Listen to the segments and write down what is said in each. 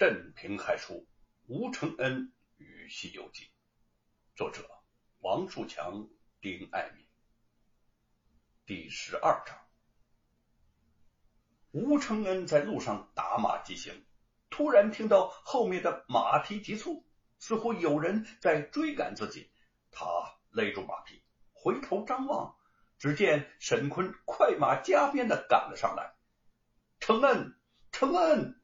镇平害书吴承恩与《西游记》，作者王树强、丁爱民。第十二章，吴承恩在路上打马疾行，突然听到后面的马蹄急促，似乎有人在追赶自己。他勒住马匹，回头张望，只见沈坤快马加鞭的赶了上来。承恩，承恩。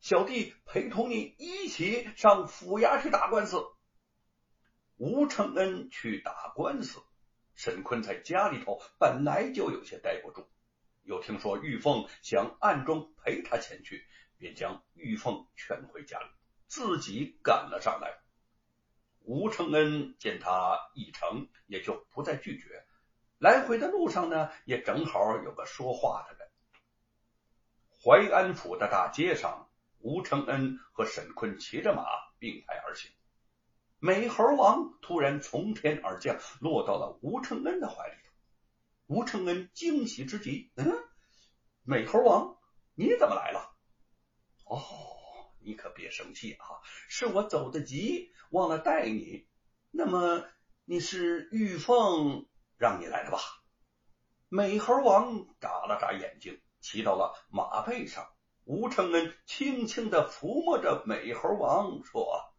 小弟陪同你一起上府衙去打官司。吴承恩去打官司，沈坤在家里头本来就有些待不住，又听说玉凤想暗中陪他前去，便将玉凤劝回家里，自己赶了上来。吴承恩见他一诚，也就不再拒绝。来回的路上呢，也正好有个说话的人。淮安府的大街上。吴承恩和沈坤骑着马并排而行，美猴王突然从天而降，落到了吴承恩的怀里头。吴承恩惊喜之极，嗯，美猴王，你怎么来了？哦，你可别生气啊，是我走得急，忘了带你。那么你是玉凤让你来的吧？美猴王眨了眨眼睛，骑到了马背上。吴承恩轻轻的抚摸着美猴王，说：“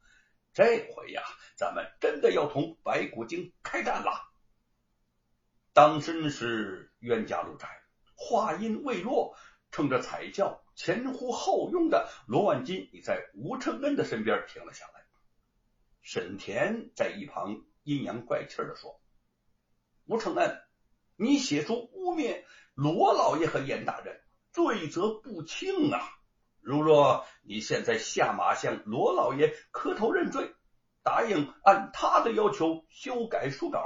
这回呀，咱们真的要同白骨精开战了。”当真是冤家路窄，话音未落，乘着彩轿前呼后拥的罗万金已在吴承恩的身边停了下来。沈田在一旁阴阳怪气的说：“吴承恩，你写出污蔑罗老爷和严大人。”罪责不轻啊！如若你现在下马向罗老爷磕头认罪，答应按他的要求修改书稿，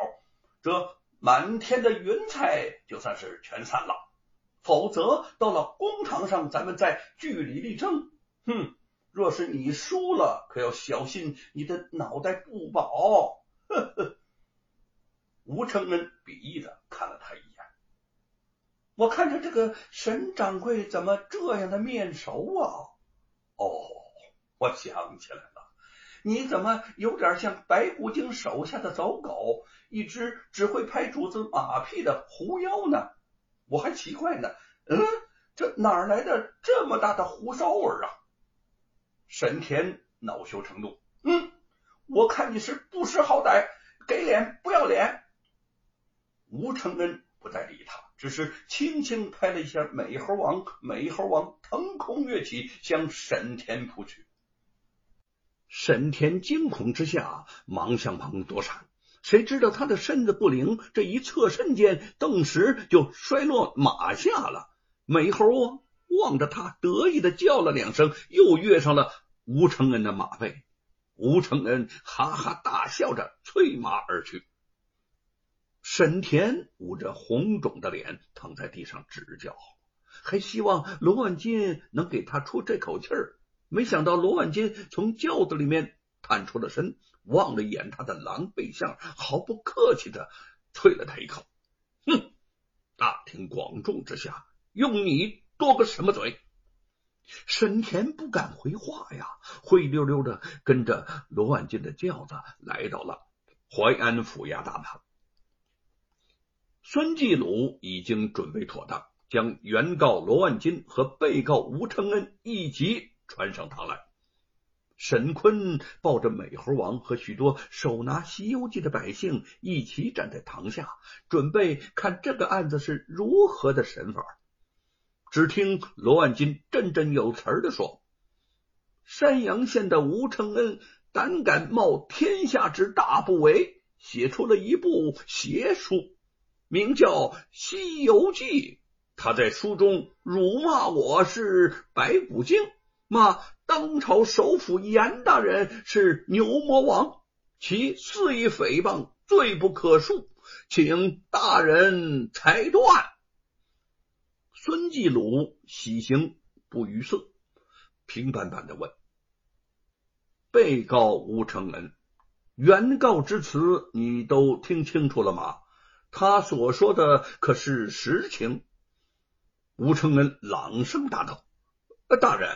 这满天的云彩就算是全散了；否则到了公堂上，咱们再据理力争。哼！若是你输了，可要小心你的脑袋不保！呵呵。吴承恩鄙夷的看了他一眼。我看着这个沈掌柜怎么这样的面熟啊？哦，我想起来了，你怎么有点像白骨精手下的走狗，一只只会拍主子马屁的狐妖呢？我还奇怪呢，嗯，这哪来的这么大的狐骚味啊？沈田恼羞成怒，嗯，我看你是不识好歹，给脸不要脸。吴承恩不再理他。只是轻轻拍了一下美猴王，美猴王腾空跃起，向沈田扑去。沈田惊恐之下，忙向旁躲闪，谁知道他的身子不灵，这一侧身间，顿时就摔落马下了。美猴王望着他，得意的叫了两声，又跃上了吴承恩的马背。吴承恩哈哈大笑着，催马而去。沈田捂着红肿的脸躺在地上直叫，还希望罗万金能给他出这口气儿。没想到罗万金从轿子里面探出了身，望了一眼他的狼狈相，毫不客气的啐了他一口：“哼，大庭广众之下用你多个什么嘴？”沈田不敢回话呀，灰溜溜的跟着罗万金的轿子来到了淮安府衙大门。孙继鲁已经准备妥当，将原告罗万金和被告吴承恩一起传上堂来。沈坤抱着美猴王和许多手拿《西游记》的百姓一起站在堂下，准备看这个案子是如何的审法。只听罗万金振振有词的说：“山阳县的吴承恩胆敢冒天下之大不韪，写出了一部邪书。”名叫《西游记》，他在书中辱骂我是白骨精，骂当朝首辅严大人是牛魔王，其肆意诽谤，罪不可恕，请大人裁断。孙继鲁喜形不于色，平板板的问：“被告吴承恩，原告之词你都听清楚了吗？”他所说的可是实情？吴承恩朗声答道：“大人，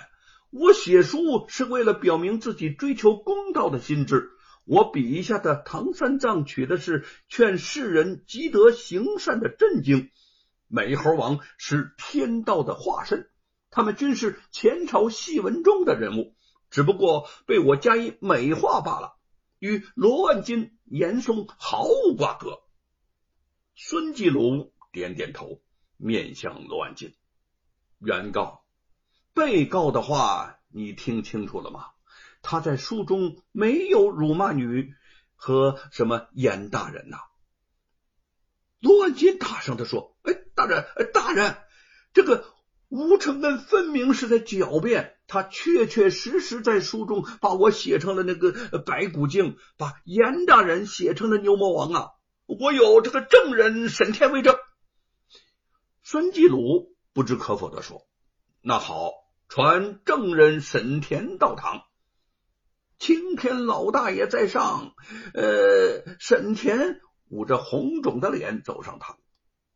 我写书是为了表明自己追求公道的心志。我笔下的唐三藏取的是劝世人积德行善的镇静，美猴王是天道的化身，他们均是前朝戏文中的人物，只不过被我加以美化罢了，与罗万金、严嵩毫无瓜葛。孙继鲁点点头，面向罗万金，原告，被告的话你听清楚了吗？他在书中没有辱骂女和什么严大人呐。罗万金大声的说：“哎，大人，大人，这个吴承恩分明是在狡辩，他确确实实在书中把我写成了那个白骨精，把严大人写成了牛魔王啊！我有这个证人沈天为证。”孙继鲁不知可否的说：“那好，传证人沈田到堂。”青天老大爷在上，呃，沈田捂着红肿的脸走上堂，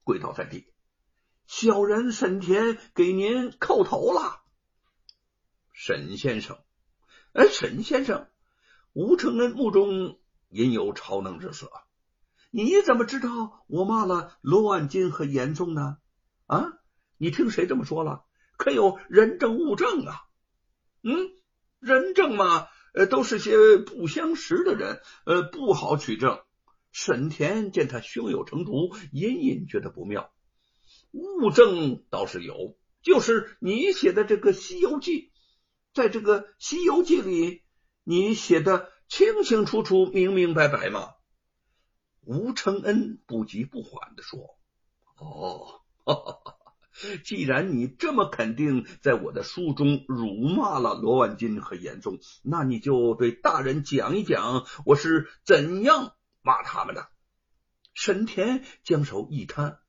跪倒在地。小人沈田给您叩头了，沈先生。哎，沈先生，吴承恩目中隐有超能之色。你怎么知道我骂了罗万金和严嵩呢？啊，你听谁这么说了？可有人证物证啊？嗯，人证嘛。呃，都是些不相识的人，呃，不好取证。沈田见他胸有成竹，隐隐觉得不妙。物证倒是有，就是你写的这个《西游记》，在这个《西游记》里，你写的清清楚楚、明明白白嘛。吴承恩不急不缓的说：“哦。”哈哈哈。既然你这么肯定在我的书中辱骂了罗万金和严嵩，那你就对大人讲一讲我是怎样骂他们的。沈田将手一摊，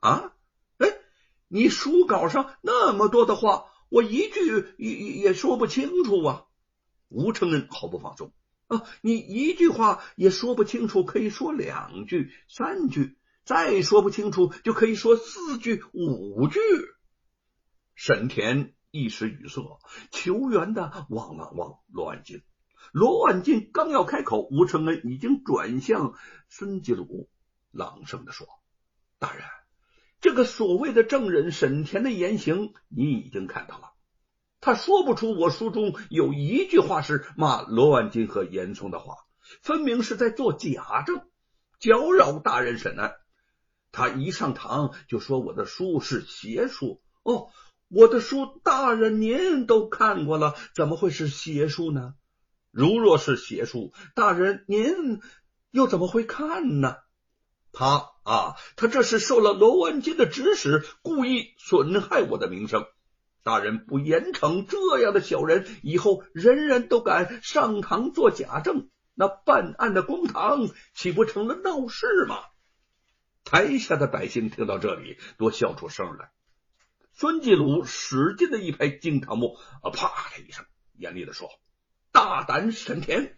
啊，哎，你书稿上那么多的话，我一句也也说不清楚啊。吴承恩毫不放松啊，你一句话也说不清楚，可以说两句、三句。再说不清楚，就可以说四句五句。沈田一时语塞，求援的望了望罗万金。罗万金刚要开口，吴承恩已经转向孙继鲁，朗声的说：“大人，这个所谓的证人沈田的言行，你已经看到了。他说不出我书中有一句话是骂罗万金和严嵩的话，分明是在做假证，搅扰大人审案。”他一上堂就说我的书是邪书哦，我的书大人您都看过了，怎么会是邪书呢？如若是邪书，大人您又怎么会看呢？他啊，他这是受了罗万金的指使，故意损害我的名声。大人不严惩这样的小人，以后人人都敢上堂做假证，那办案的公堂岂不成了闹事吗？台下的百姓听到这里，都笑出声来。孙继鲁使劲的一拍惊堂木，啊，啪的一声，严厉的说：“大胆沈田，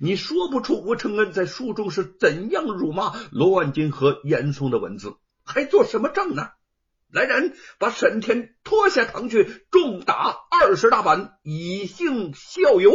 你说不出吴承恩在书中是怎样辱骂罗万金和严嵩的文字，还做什么证呢？来人，把沈天拖下堂去，重打二十大板，以儆效尤。”